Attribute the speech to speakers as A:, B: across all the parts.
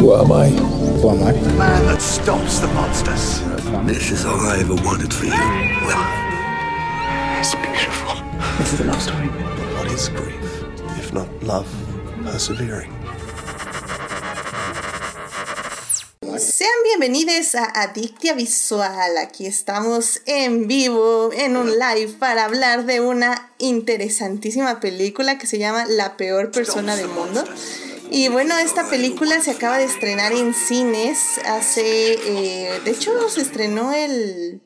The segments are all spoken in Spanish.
A: Who am I?
B: Who am I?
C: The man that stops the monsters.
D: This is all I ever wanted for you. Well,
C: It's beautiful.
B: This is a love story.
D: what is grief if not love persevering?
E: Sean bienvenidos a Adictia Visual. Aquí estamos en vivo, en un live, para hablar de una interesantísima película que se llama La peor persona del mundo. Y bueno, esta película se acaba de estrenar en cines hace, eh, de hecho se estrenó el,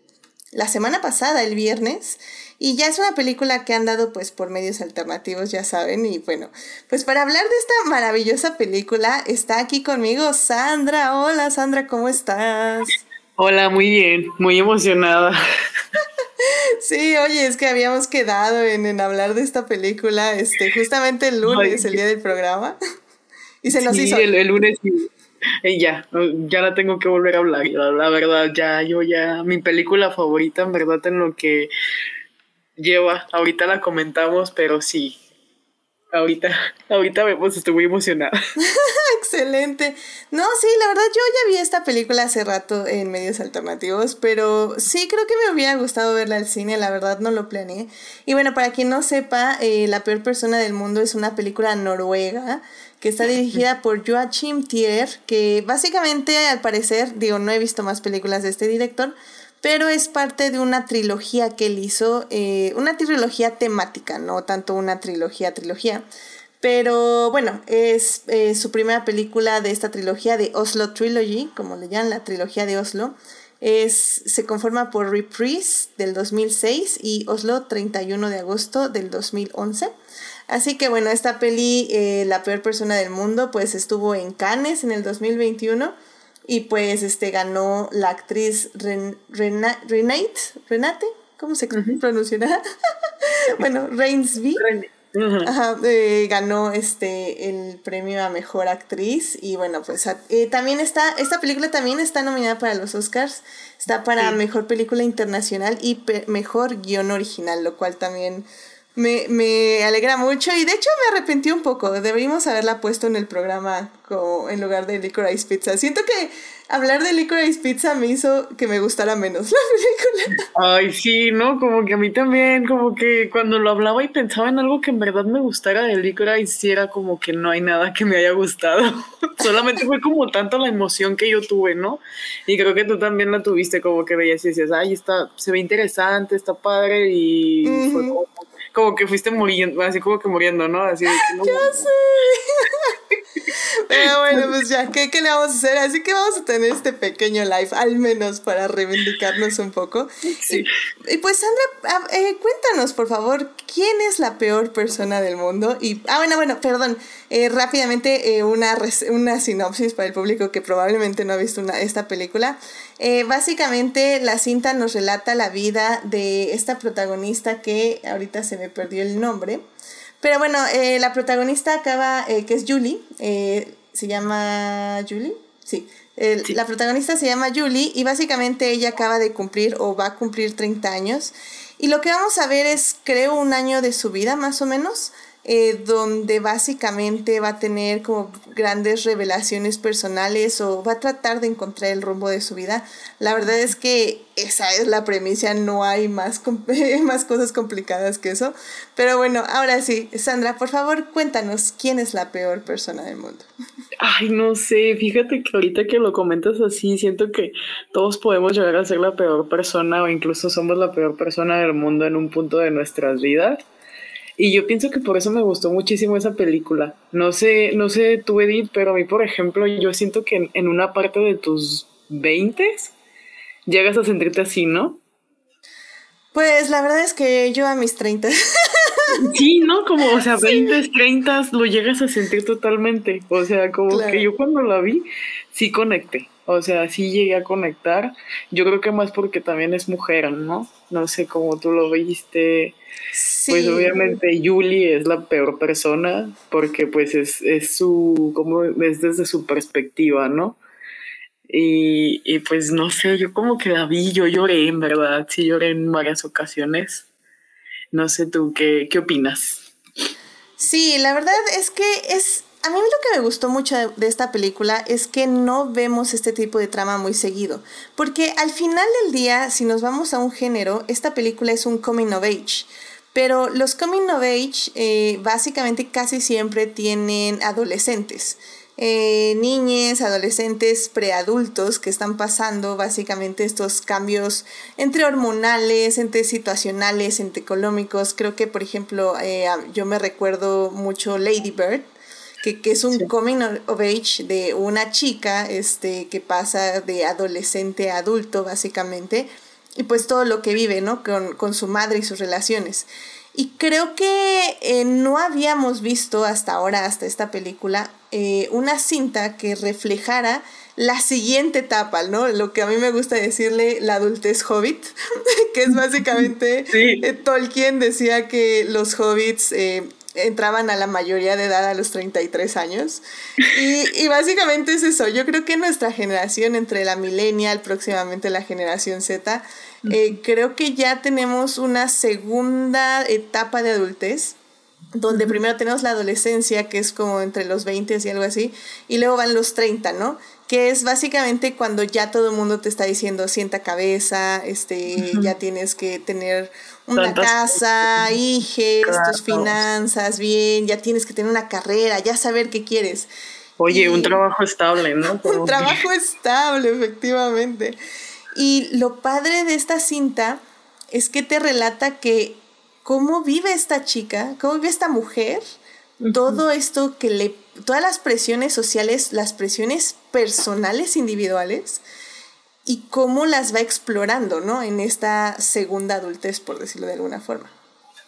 E: la semana pasada, el viernes. Y ya es una película que han dado pues por medios alternativos, ya saben. Y bueno, pues para hablar de esta maravillosa película está aquí conmigo Sandra. Hola Sandra, ¿cómo estás?
F: Hola, muy bien, muy emocionada.
E: Sí, oye, es que habíamos quedado en, en hablar de esta película este, justamente el lunes, el día del programa. Y se nos
F: Sí,
E: hizo.
F: el, el lunes. Eh, ya, ya la tengo que volver a hablar. La, la verdad, ya, yo ya, mi película favorita, en verdad, en lo que lleva, ahorita la comentamos, pero sí. Ahorita, ahorita vemos, estoy muy emocionada.
E: Excelente. No, sí, la verdad yo ya vi esta película hace rato en medios alternativos, pero sí creo que me hubiera gustado verla al cine, la verdad no lo planeé. Y bueno, para quien no sepa, eh, La peor persona del mundo es una película noruega que está dirigida por Joachim Thier, que básicamente al parecer, digo, no he visto más películas de este director, pero es parte de una trilogía que él hizo, eh, una trilogía temática, no tanto una trilogía, trilogía. Pero bueno, es eh, su primera película de esta trilogía de Oslo Trilogy, como le llaman, la trilogía de Oslo. Es, se conforma por Reprise del 2006 y Oslo 31 de agosto del 2011. Así que bueno, esta peli, eh, La peor persona del mundo, pues estuvo en Cannes en el 2021 y pues este ganó la actriz Ren, Rena- Renate, Renate, ¿cómo se pronunciará? bueno, Rainsby. Ajá, eh, ganó este el premio a mejor actriz y bueno pues eh, también está esta película también está nominada para los Oscars está para
F: Sí.
E: mejor película internacional y pe- mejor guion original lo cual también me, me alegra mucho y de hecho me arrepentí un poco deberíamos haberla puesto en el programa como en lugar de Licorice Pizza siento que hablar de Licorice Pizza me hizo que me gustara menos la película
F: Ay, sí, ¿no? Como que a mí también, como que cuando lo hablaba y pensaba en algo que en verdad me gustara de Licorice, sí era como que no hay nada que me haya gustado. Solamente fue como tanto la emoción que yo tuve, ¿no? Y creo que tú también la tuviste, como que veías y decías, ay, está, se ve interesante, está padre, y fue
E: Ujú.
F: como, como que fuiste muriendo, así como que muriendo, ¿no? Así de que no.
E: Ya sé. Pero bueno, pues ya, ¿qué, ¿qué le vamos a hacer? Así que vamos a tener este pequeño live, al menos para reivindicarnos un poco.
F: Sí.
E: Y pues Sandra, eh, cuéntanos por favor, ¿quién es la peor persona del mundo? Y, ah, bueno, bueno, perdón, eh, rápidamente eh, una, una sinopsis para el público que probablemente no ha visto una, esta película. Eh, básicamente la cinta nos relata la vida de esta protagonista que ahorita se me perdió el nombre. Pero bueno, eh, la protagonista acaba, eh, que es Julie, eh, se llama Julie, sí. El-
F: Sí.
E: La protagonista se llama Julie y básicamente ella acaba de cumplir o va a cumplir 30 años. Y lo que vamos a ver es, creo, un año de su vida más o menos, eh, donde básicamente va a tener como grandes revelaciones personales o va a tratar de encontrar el rumbo de su vida. La verdad es que esa es la premisa, no hay más, más cosas complicadas que eso. Pero bueno, ahora sí, Sandra, por favor, cuéntanos quién es la peor persona del mundo.
F: Ay, no sé, fíjate que ahorita que lo comentas así, siento que todos podemos llegar a ser la peor persona o incluso somos la peor persona del mundo en un punto de nuestras vidas. Y yo pienso que por eso me gustó muchísimo esa película. No sé, no sé tú, Edith, pero a mí, por ejemplo, yo siento que en, en una parte de tus 20 llegas a sentirte así, ¿no?
E: Pues la verdad es que yo a mis 30
F: Sí, ¿no? Como, o sea, 20, 30 lo llegas a sentir totalmente. O sea, como
E: Claro.
F: que yo cuando la vi, sí conecté. O sea, sí llegué a conectar. Yo creo que más porque también es mujer, ¿no? No sé cómo tú lo viste.
E: sí.
F: Pues obviamente Julie es la peor persona porque pues es, es su, como es desde su perspectiva, ¿no? Y, y pues no sé, yo como que la vi, yo lloré, en verdad, sí lloré en varias ocasiones. No sé tú, ¿qué, qué opinas?
E: Sí, la verdad es que es a mí lo que me gustó mucho de, esta película es que no vemos este tipo de trama muy seguido. Porque al final del día, si nos vamos a un género, esta película es un coming of age. Pero los coming of age eh, básicamente casi siempre tienen adolescentes. Eh, niñes, adolescentes, preadultos que están pasando básicamente estos cambios entre hormonales, entre situacionales, entre económicos. Creo que, por ejemplo, eh, yo me recuerdo mucho Lady Bird, que, es un coming of age de una chica este, que pasa de adolescente a adulto, básicamente, y pues todo lo que vive, ¿no? Con, su madre y sus relaciones. Y creo que eh, no habíamos visto hasta ahora, hasta esta película, eh, una cinta que reflejara la siguiente etapa, ¿no? Lo que a mí me gusta decirle la adultez hobbit, que es básicamente eh, Tolkien decía que los hobbits entraban a la mayoría de edad a los 33 años. Y, básicamente es eso. Yo creo que nuestra generación, entre la millennial, próximamente la generación Z, eh, creo que ya tenemos una segunda etapa de adultez donde primero tenemos la adolescencia, que es como entre los 20 y algo así, y luego van los 30, ¿no? Que es básicamente cuando ya todo el mundo te está diciendo sienta cabeza, este, ya tienes que tener una casa, hijes, tus finanzas bien, ya tienes que tener una carrera, ya saber qué quieres.
F: Oye, un trabajo estable, ¿no?
E: un trabajo estable, efectivamente. Y lo padre de esta cinta es que te relata que cómo vive esta chica, cómo vive esta mujer, todo esto que le, todas las presiones sociales, las presiones personales individuales, y cómo las va explorando, ¿no? En esta segunda adultez, por decirlo de alguna forma.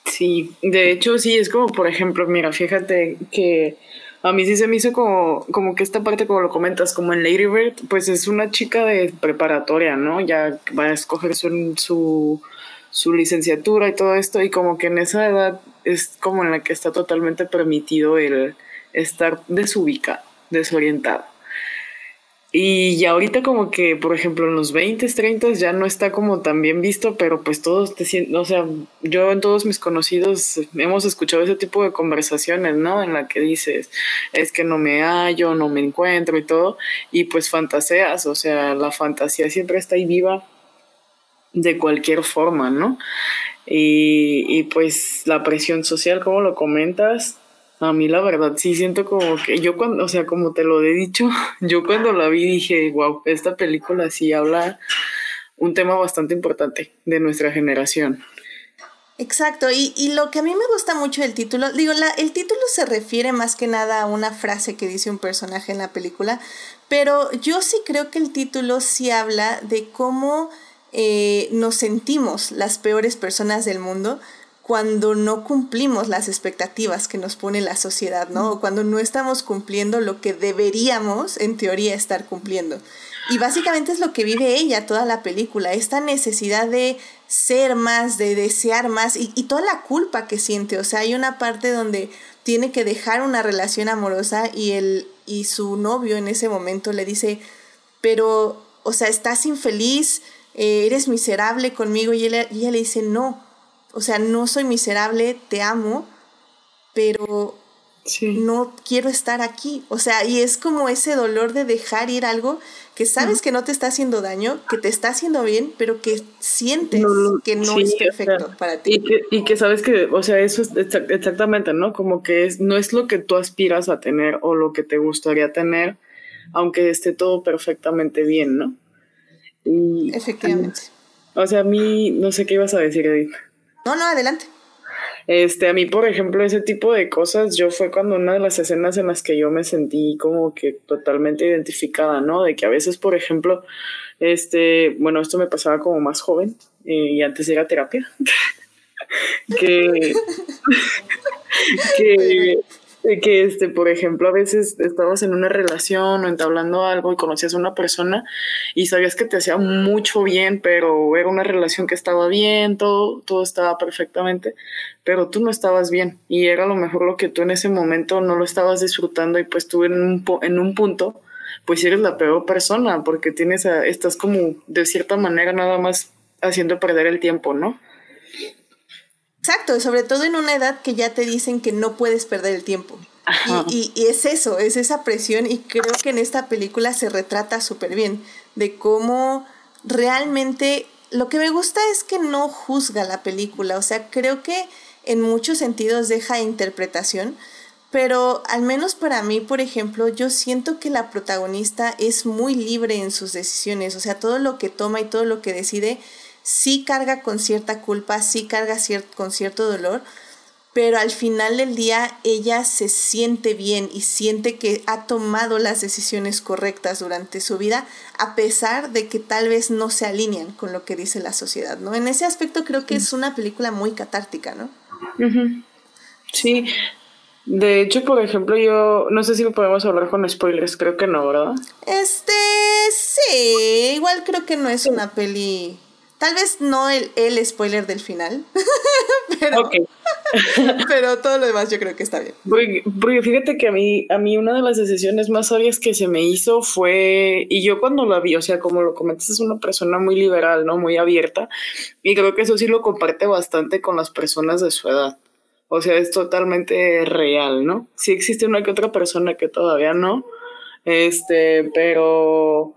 F: Sí, de hecho sí, es como, por ejemplo, mira, fíjate que a mí sí se me hizo como, como que esta parte, como lo comentas, como en Lady Bird, pues es una chica de preparatoria, ¿no? Ya va a escoger su, su, su licenciatura y todo esto, y como que en esa edad es como en la que está totalmente permitido el estar desubicado, desorientado. Y ya ahorita como que, por ejemplo, en los 20, 30 ya no está como tan bien visto, pero pues todos te sienten, o sea, yo en todos mis conocidos hemos escuchado ese tipo de conversaciones, ¿no? En la que dices, es que no me hallo, no me encuentro y todo, y pues fantaseas, o sea, la fantasía siempre está ahí viva de cualquier forma, ¿no? Y, y pues la presión social, como lo comentas, a mí la verdad sí siento como que yo cuando, o sea, como te lo he dicho, yo cuando la vi dije, wow, esta película sí habla un tema bastante importante de nuestra generación.
E: Exacto, y, y lo que a mí me gusta mucho del título, digo, la, el título se refiere más que nada a una frase que dice un personaje en la película, pero yo sí creo que el título sí habla de cómo eh, nos sentimos las peores personas del mundo cuando no cumplimos las expectativas que nos pone la sociedad, ¿no? O cuando no estamos cumpliendo lo que deberíamos, en teoría, estar cumpliendo. Y básicamente es lo que vive ella toda la película, esta necesidad de ser más, de desear más y, y toda la culpa que siente. O sea, hay una parte donde tiene que dejar una relación amorosa y, él, y su novio en ese momento le dice, pero, o sea, estás infeliz, eh, eres miserable conmigo y, y ella le dice, no, o sea, no soy miserable, te amo, pero no quiero estar aquí. O sea, y es como ese dolor de dejar ir algo que sabes que no te está haciendo daño, que te está haciendo bien, pero que sientes que no es perfecto para ti.
F: Y que, y que, sabes que, o sea, eso es exactamente, ¿no? Como que es, no es lo que tú aspiras a tener o lo que te gustaría tener, aunque esté todo perfectamente bien, ¿no?
E: Efectivamente.
F: O sea, a mí, no sé qué ibas a decir, Edith.
E: No, no, adelante.
F: Este, a mí, por ejemplo, ese tipo de cosas, yo fue cuando una de las escenas en las que yo me sentí como que totalmente identificada, ¿no? De que a veces, por ejemplo, este, bueno, esto me pasaba como más joven eh, y antes era terapia. que, que que, este, por ejemplo, a veces estabas en una relación o entablando algo y conocías a una persona y sabías que te hacía mucho bien, pero era una relación que estaba bien, todo, todo estaba perfectamente, pero tú no estabas bien y era lo mejor lo que tú en ese momento no lo estabas disfrutando y pues tú en un, en un punto pues eres la peor persona porque tienes a, estás como de cierta manera nada más haciendo perder el tiempo, ¿no?
E: Exacto, sobre todo en una edad que ya te dicen que no puedes perder el tiempo. Y, y, es eso, es esa presión y creo que en esta película se retrata súper bien de cómo realmente lo que me gusta es que no juzga la película, o sea, creo que en muchos sentidos deja interpretación, pero al menos para mí, por ejemplo, yo siento que la protagonista es muy libre en sus decisiones, o sea, todo lo que toma y todo lo que decide sí carga con cierta culpa, sí carga con cierto dolor, pero al final del día ella se siente bien y siente que ha tomado las decisiones correctas durante su vida, a pesar de que tal vez no se alinean con lo que dice la sociedad, ¿no? En ese aspecto creo que es una película muy catártica, ¿no?
F: Sí, de hecho, por ejemplo, yo no sé si podemos hablar con spoilers, creo que no, ¿verdad?
E: Este, sí, igual creo que no es una peli Tal vez no el, el spoiler del final, pero, pero todo lo demás yo creo que está bien.
F: Porque, fíjate que a mí, a mí una de las decisiones más sabias que se me hizo fue, y yo cuando la vi, o sea, como lo comentas, es una persona muy liberal, ¿no? Muy abierta, y creo que eso sí lo comparte bastante con las personas de su edad. O sea, es totalmente real, ¿no? Sí existe una que otra persona que todavía no, este, pero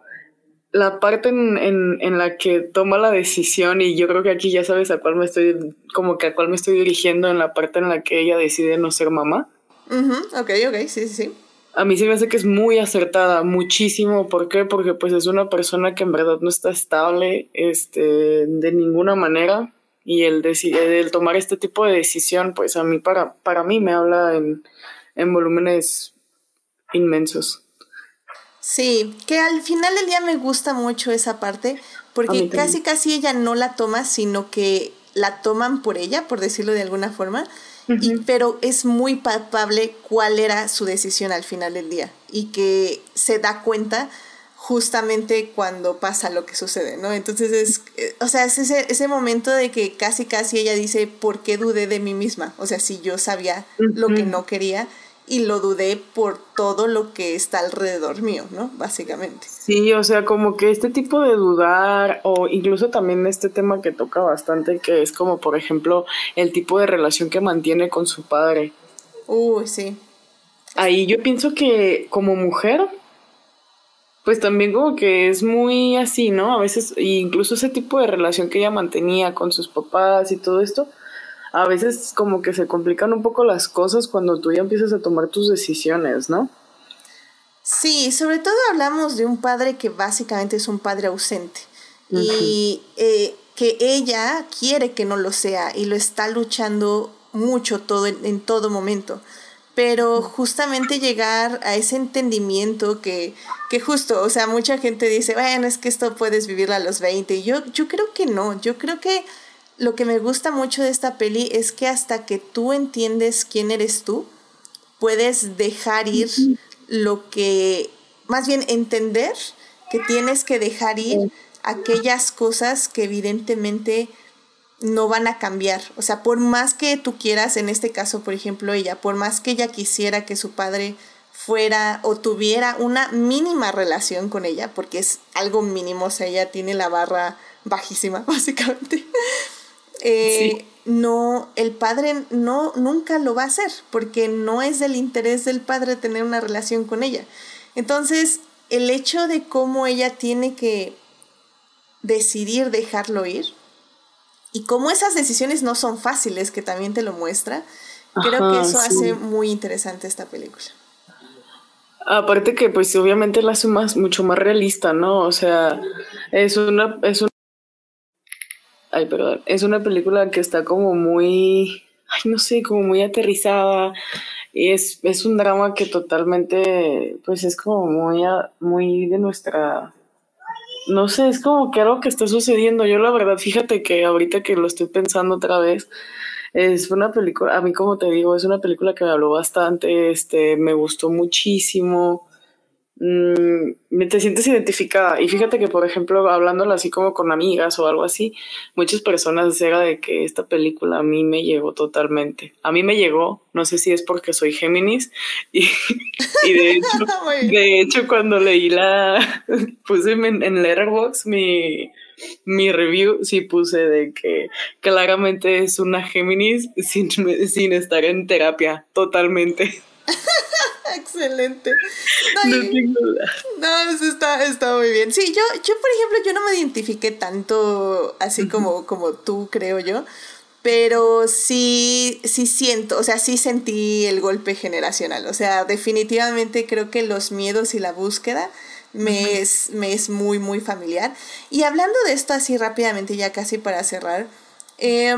F: la parte en, en, la que toma la decisión, y yo creo que aquí ya sabes a cuál me estoy, como que a cuál me estoy dirigiendo en la parte en la que ella decide no ser mamá.
E: Ok, ok, sí, sí, sí.
F: A mí se me hace que es muy acertada, muchísimo. ¿Por qué? Porque pues es una persona que en verdad no está estable este, de ninguna manera. Y el, el tomar este tipo de decisión, pues a mí, para, para mí me habla en, en volúmenes inmensos.
E: Sí, que al final del día me gusta mucho esa parte, porque casi casi ella no la toma, sino que la toman por ella, por decirlo de alguna forma, y, pero es muy palpable cuál era su decisión al final del día y que se da cuenta justamente cuando pasa lo que sucede, ¿no? Entonces es, eh, o sea, es ese, ese momento de que casi casi ella dice, ¿por qué dudé de mí misma? O sea, si yo sabía lo que no quería y lo dudé por todo lo que está alrededor mío, ¿no? Básicamente.
F: Sí, o sea, como que este tipo de dudar o incluso también este tema que toca bastante, que es como, por ejemplo, el tipo de relación que mantiene con su padre.
E: Uy, sí.
F: Ahí yo pienso que como mujer, pues también como que es muy así, ¿no? A veces, incluso ese tipo de relación que ella mantenía con sus papás y todo esto, a veces como que se complican un poco las cosas cuando tú ya empiezas a tomar tus decisiones, ¿no?
E: Sí, sobre todo hablamos de un padre que básicamente es un padre ausente y eh, que ella quiere que no lo sea y lo está luchando mucho todo en, todo momento pero justamente llegar a ese entendimiento que, que justo, o sea, mucha gente dice, bueno, es que esto puedes vivirlo a los 20. Y yo, yo creo que no, yo creo que lo que me gusta mucho de esta peli es que hasta que tú entiendes quién eres tú, puedes dejar ir lo que, más bien entender que tienes que dejar ir aquellas cosas que evidentemente no van a cambiar. O sea, por más que tú quieras, en este caso, por ejemplo, ella, por más que ella quisiera que su padre fuera o tuviera una mínima relación con ella, porque es algo mínimo, o sea, ella tiene la barra bajísima, básicamente. Eh, no, el padre no, nunca lo va a hacer, porque no es del interés del padre tener una relación con ella. Entonces, el hecho de cómo ella tiene que decidir dejarlo ir, y cómo esas decisiones no son fáciles, que también te lo muestra, creo que eso hace muy interesante esta película.
F: Aparte que pues obviamente la hace más, mucho más realista, ¿no? O sea, es una, es una Ay, perdón. Es una película que está como muy. Ay, no sé, como muy aterrizada. Es, es un drama que totalmente. Pues es como muy, muy de nuestra. No sé, es como que algo que está sucediendo. Yo, la verdad, fíjate que ahorita que lo estoy pensando otra vez. Es una película, a mí como te digo, es una película que me habló bastante, este, me gustó muchísimo mmm, te sientes identificada. Y fíjate que, por ejemplo, hablándolo así como con amigas o algo así, muchas personas era de que esta película a mí me llegó totalmente. A mí me llegó, no sé si es porque soy Géminis, y, de, hecho, de hecho cuando leí la, puse en, en Letterboxd mi, mi review, sí puse de que claramente es una Géminis sin, sin estar en terapia, totalmente.
E: Excelente. No, no, eso está, está muy bien. Sí, yo, yo, por ejemplo, yo no me identifiqué tanto así como, como tú, creo yo. Pero sí, sí siento, o sea, sí sentí el golpe generacional. O sea, definitivamente creo que los miedos y la búsqueda me, es, me es muy, muy familiar. Y hablando de esto así rápidamente, ya casi para cerrar, eh,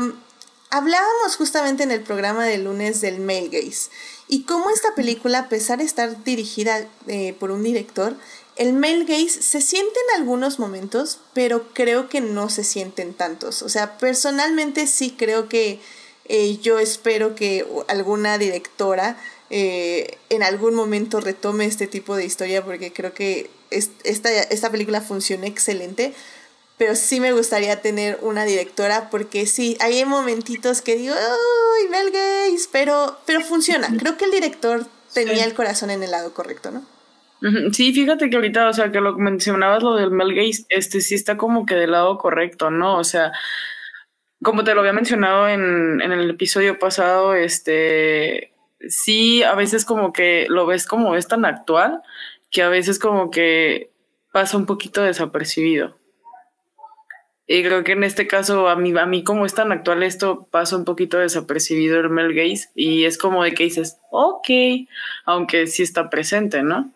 E: hablábamos justamente en el programa de lunes del male gaze y cómo esta película, a pesar de estar dirigida eh, por un director, el male gaze se siente en algunos momentos, pero creo que no se sienten tantos. O sea, personalmente sí creo que eh, yo espero que alguna directora eh, en algún momento retome este tipo de historia porque creo que esta, esta película funciona excelente pero sí me gustaría tener una directora porque sí, hay momentitos que digo, ¡ay, Mel Gaze! Pero, pero funciona. Creo que el director tenía el corazón en el lado correcto, ¿no?
F: Sí, fíjate que ahorita, o sea, que lo mencionabas lo del Mel Gaze, este sí está como que del lado correcto, ¿no? O sea, como te lo había mencionado en, en el episodio pasado, este sí, a veces como que lo ves como es tan actual que a veces como que pasa un poquito desapercibido. Y creo que en este caso, a mí, a mí como es tan actual esto, pasa un poquito desapercibido el Mel Gaze y es como de que dices, ok, aunque sí está presente, ¿no?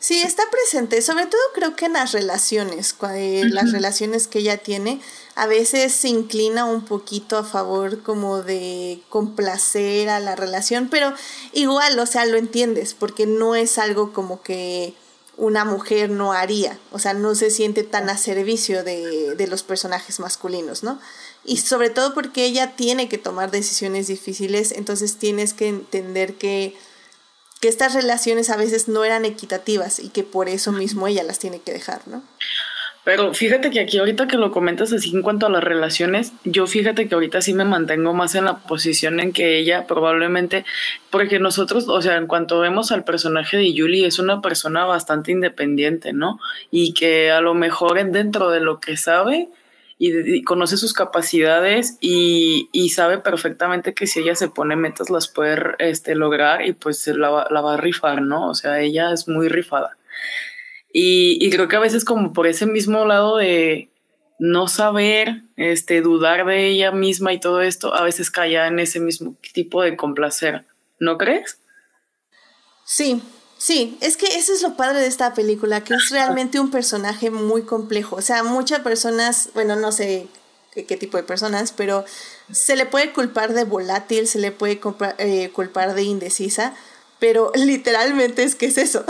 E: Sí, está presente, sobre todo creo que en las relaciones, eh, las relaciones que ella tiene, a veces se inclina un poquito a favor como de complacer a la relación, pero igual, o sea, lo entiendes, porque no es algo como que una mujer no haría, o sea, no se siente tan a servicio de, de, los personajes masculinos, ¿no? Y sobre todo porque ella tiene que tomar decisiones difíciles, entonces tienes que entender que, que estas relaciones a veces no eran equitativas y que por eso mismo ella las tiene que dejar, ¿no?
F: Pero fíjate que aquí ahorita que lo comentas así en cuanto a las relaciones, yo fíjate que ahorita sí me mantengo más en la posición en que ella probablemente, porque nosotros, o sea, en cuanto vemos al personaje de Julie, es una persona bastante independiente, ¿no? Y que a lo mejor dentro de lo que sabe y, conoce sus capacidades y, y, sabe perfectamente que si ella se pone metas las puede este, lograr y pues la, la va a rifar, ¿no? O sea, ella es muy rifada. Y, creo que a veces como por ese mismo lado de no saber, este, dudar de ella misma y todo esto, a veces cae en ese mismo tipo de complacer. ¿No crees?
E: Sí, sí, es que eso es lo padre de esta película, que es realmente un personaje muy complejo. O sea, muchas personas, bueno, no sé qué, qué tipo de personas, pero se le puede culpar de volátil, se le puede eh, culpar de indecisa, pero literalmente es que es eso,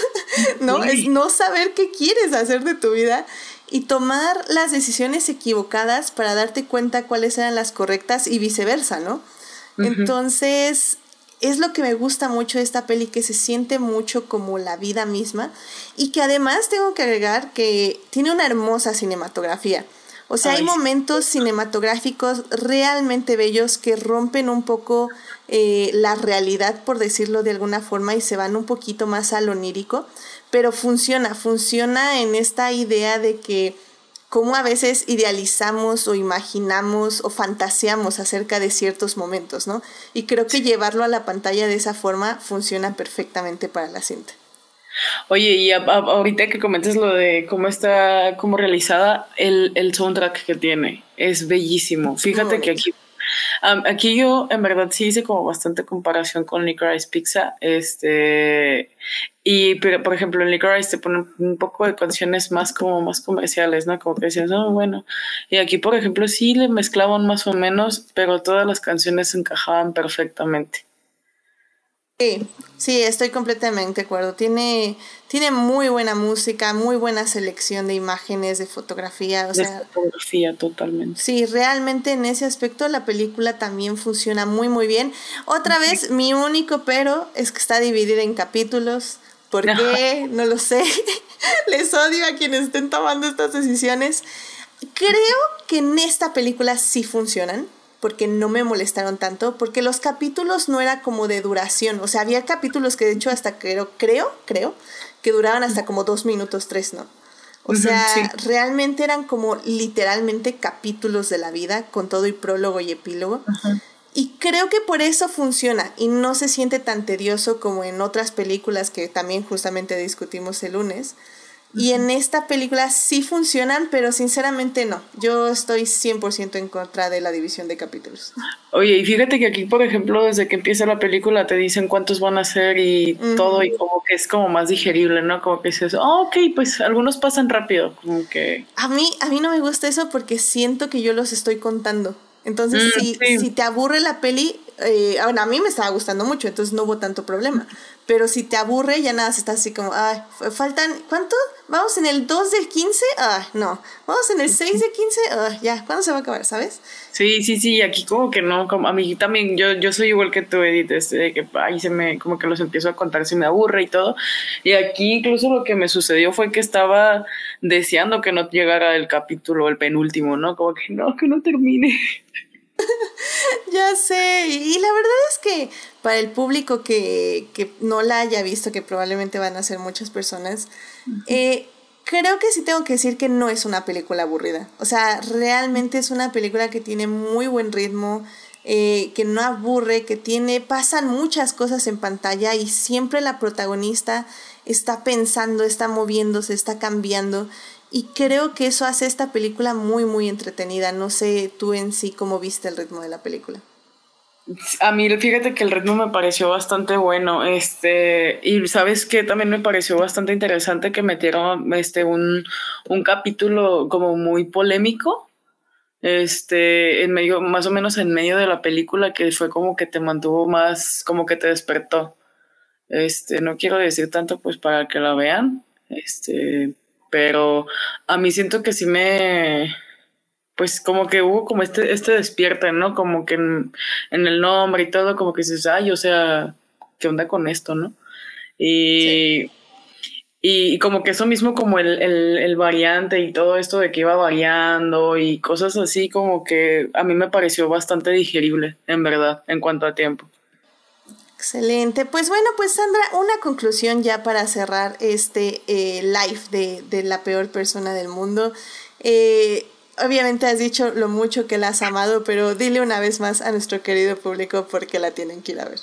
E: ¿no? Es no saber qué quieres hacer de tu vida y tomar las decisiones equivocadas para darte cuenta cuáles eran las correctas y viceversa, ¿no? Entonces, es lo que me gusta mucho de esta peli, que se siente mucho como la vida misma y que además tengo que agregar que tiene una hermosa cinematografía. O sea, hay momentos cinematográficos realmente bellos que rompen un poco eh, la realidad, por decirlo de alguna forma, y se van un poquito más a lo onírico, pero funciona, funciona en esta idea de que cómo a veces idealizamos o imaginamos o fantaseamos acerca de ciertos momentos, ¿no? Y creo que llevarlo a la pantalla de esa forma funciona perfectamente para la cinta.
F: Oye, y ahorita que comentes lo de cómo está como realizada, el, el soundtrack que tiene es bellísimo. Fíjate que aquí, aquí yo en verdad sí hice como bastante comparación con Licorice Pizza. Este, y pero, por ejemplo en Licorice te ponen un poco de canciones más como más comerciales, ¿no? Como que decías, no, bueno. Y aquí, por ejemplo, sí le mezclaban más o menos, pero todas las canciones encajaban perfectamente.
E: Sí, sí, estoy completamente de acuerdo. Tiene, tiene muy buena música, muy buena selección de imágenes, de fotografía. O
F: de fotografía, totalmente.
E: Sí, realmente en ese aspecto la película también funciona muy, muy bien. Otra vez, mi único pero es que está dividida en capítulos. ¿Por qué? No lo sé. Les odio a quienes estén tomando estas decisiones. Creo que en esta película sí funcionan porque no me molestaron tanto, porque los capítulos no era como de duración, o sea, había capítulos que de hecho hasta creo, creo, creo, que duraban hasta como dos minutos, tres, ¿no? O sea, realmente eran como literalmente capítulos de la vida, con todo y prólogo y epílogo. Y creo que por eso funciona y no se siente tan tedioso como en otras películas que también justamente discutimos el lunes. Y en esta película sí funcionan, pero sinceramente no. Yo estoy 100% en contra de la división de capítulos.
F: Oye, y fíjate que aquí, por ejemplo, desde que empieza la película te dicen cuántos van a ser y todo, y como que es como más digerible, ¿no? Como que dices, oh, ok, pues algunos pasan rápido, como que...
E: A mí, a mí no me gusta eso porque siento que yo los estoy contando. Entonces,
F: Mm,
E: si,
F: sí.
E: si te aburre la peli, eh, bueno, a mí me estaba gustando mucho, entonces no hubo tanto problema. Pero si te aburre, ya nada, se está así como, ay, faltan, ¿cuánto? ¿Vamos en el 2 del 15? Ah, no. ¿Vamos en el 6 del 15? Ah, ya, ¿cuándo se va a acabar, sabes?
F: Sí, sí, sí, aquí como que no, como a mí también, yo, yo soy igual que tú, Edith, este, de que ahí se me, como que los empiezo a contar, se me aburre y todo. Y aquí incluso lo que me sucedió fue que estaba deseando que no llegara el capítulo, el penúltimo, ¿no? Como que no, que no termine.
E: Ya sé, y la verdad es que para el público que, que no la haya visto, que probablemente van a ser muchas personas, eh, creo que sí tengo que decir que no es una película aburrida. O sea, realmente es una película que tiene muy buen ritmo, eh, que no aburre, que tiene, pasan muchas cosas en pantalla y siempre la protagonista está pensando, está moviéndose, está cambiando. Y creo que eso hace esta película muy, muy entretenida. No sé tú en sí cómo viste el ritmo de la película.
F: A mí, fíjate que el ritmo me pareció bastante bueno, este, y sabes que también me pareció bastante interesante que metieron este un, un capítulo como muy polémico, este, en medio, más o menos en medio de la película, que fue como que te mantuvo más, como que te despertó. Este, no quiero decir tanto pues para que la vean, este, pero a mí siento que sí me, pues como que hubo como este, este despierte, ¿no? Como que en, en el nombre y todo, como que dices, ay, o sea, ¿qué onda con esto, no? Y, y como que eso mismo, como el, el, el variante y todo esto de que iba variando y cosas así, como que a mí me pareció bastante digerible, en verdad, en cuanto a tiempo.
E: Excelente. Pues bueno, pues Sandra, una conclusión ya para cerrar este eh, live de, de la peor persona del mundo. Eh, obviamente has dicho lo mucho que la has amado, pero dile una vez más a nuestro querido público por qué la tienen que ir a ver.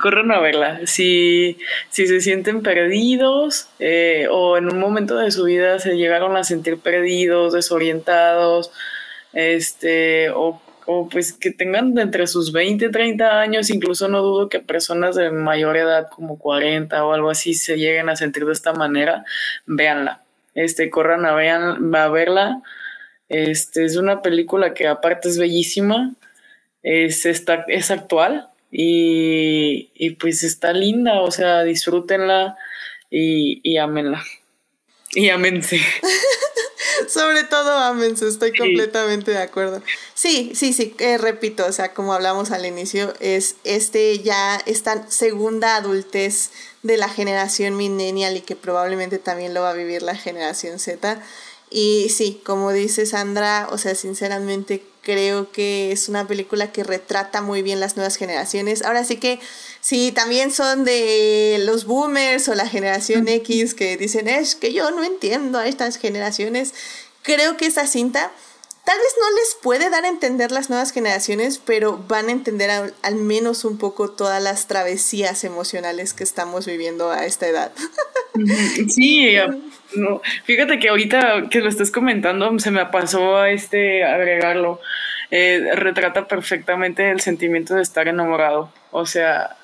F: Corran a verla. Si, si se sienten perdidos eh, o en un momento de su vida se llegaron a sentir perdidos, desorientados, este, o, o pues que tengan entre sus 20 y 30 años, incluso no dudo que personas de mayor edad, como 40 o algo así, se lleguen a sentir de esta manera, véanla. Este, corran a, vean, a verla. Este, es una película que aparte es bellísima, es, es actual y, y, pues está linda, o sea, disfrútenla y, y amenla. Y amense.
E: Sobre todo amense, estoy
F: Sí.
E: completamente de acuerdo. Sí, sí, sí, eh, repito, o sea, como hablamos al inicio, es este ya esta segunda adultez de la generación millennial y que probablemente también lo va a vivir la generación Z. Y sí, como dice Sandra, o sea, sinceramente creo que es una película que retrata muy bien las nuevas generaciones. Ahora sí que si también son de los boomers o la generación X que dicen, es que yo no entiendo a estas generaciones, creo que esta cinta tal vez no les puede dar a entender las nuevas generaciones, pero van a entender al, al menos un poco todas las travesías emocionales que estamos viviendo a esta edad.
F: Sí, no, fíjate que ahorita que lo estás comentando se me pasó a este agregarlo. Eh, retrata perfectamente el sentimiento de estar enamorado. O sea,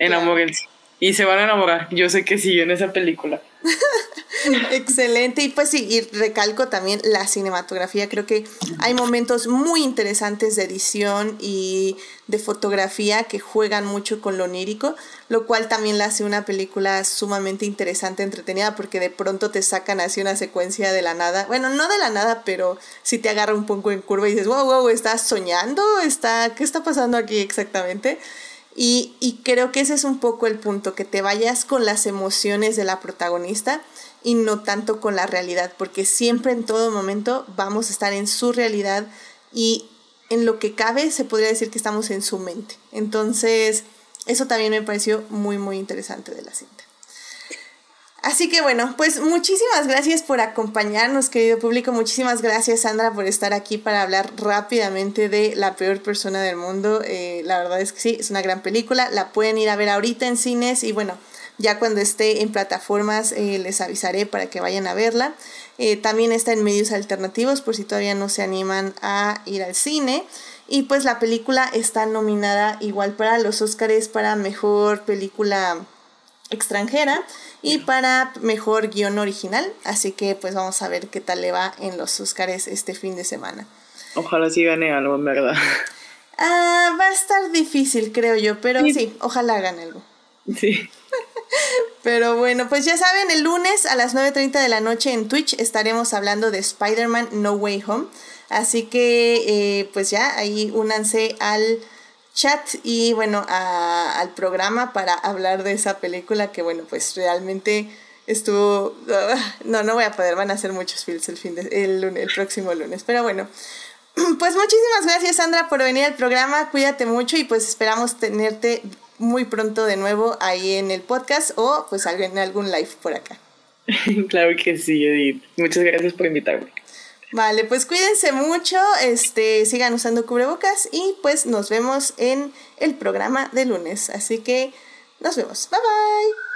F: enamórense. Y se van a enamorar. Yo sé que sí, en esa película.
E: Excelente. Y pues sí, y recalco también la cinematografía. Creo que hay momentos muy interesantes de edición y de fotografía que juegan mucho con lo onírico, lo cual también la hace una película sumamente interesante, entretenida, porque de pronto te sacan así una secuencia de la nada. Bueno, no de la nada, pero sí te agarra un poco en curva y dices, wow, wow, ¿estás soñando? ¿Está, ¿Qué está pasando aquí exactamente? Y, y, creo que ese es un poco el punto, que te vayas con las emociones de la protagonista y no tanto con la realidad, porque siempre en todo momento vamos a estar en su realidad y en lo que cabe se podría decir que estamos en su mente. Entonces, eso también me pareció muy, muy interesante de la cinta. Así que bueno, pues muchísimas gracias por acompañarnos, querido público. Muchísimas gracias, Sandra, por estar aquí para hablar rápidamente de La peor persona del mundo. Eh, la verdad es que sí, es una gran película. La pueden ir a ver ahorita en cines y bueno, ya cuando esté en plataformas eh, les avisaré para que vayan a verla. Eh, también está en medios alternativos por si todavía no se animan a ir al cine. Y pues la película está nominada igual para los Oscars para mejor película extranjera y para mejor guion original. Así que pues vamos a ver qué tal le va en los Oscars este fin de semana.
F: Ojalá sí gane algo, en verdad.
E: Ah, va a estar difícil, creo yo, pero sí, ojalá gane algo.
F: Sí.
E: Pero bueno, pues ya saben, el lunes a las 9.30 de la noche en Twitch estaremos hablando de Spider-Man No Way Home. Así que eh, pues ya ahí únanse al chat y bueno, al programa para hablar de esa película que bueno, pues realmente estuvo... no, no voy a poder, van a ser muchos fields el, fin de, el, el próximo lunes. Pero bueno, pues muchísimas gracias Sandra por venir al programa, cuídate mucho y pues esperamos tenerte muy pronto de nuevo ahí en el podcast o pues en algún live por acá.
F: claro que sí, Edith. Muchas gracias por invitarme.
E: Vale, pues cuídense mucho, este, sigan usando cubrebocas y pues nos vemos en el programa de lunes. Así que nos vemos. Bye bye.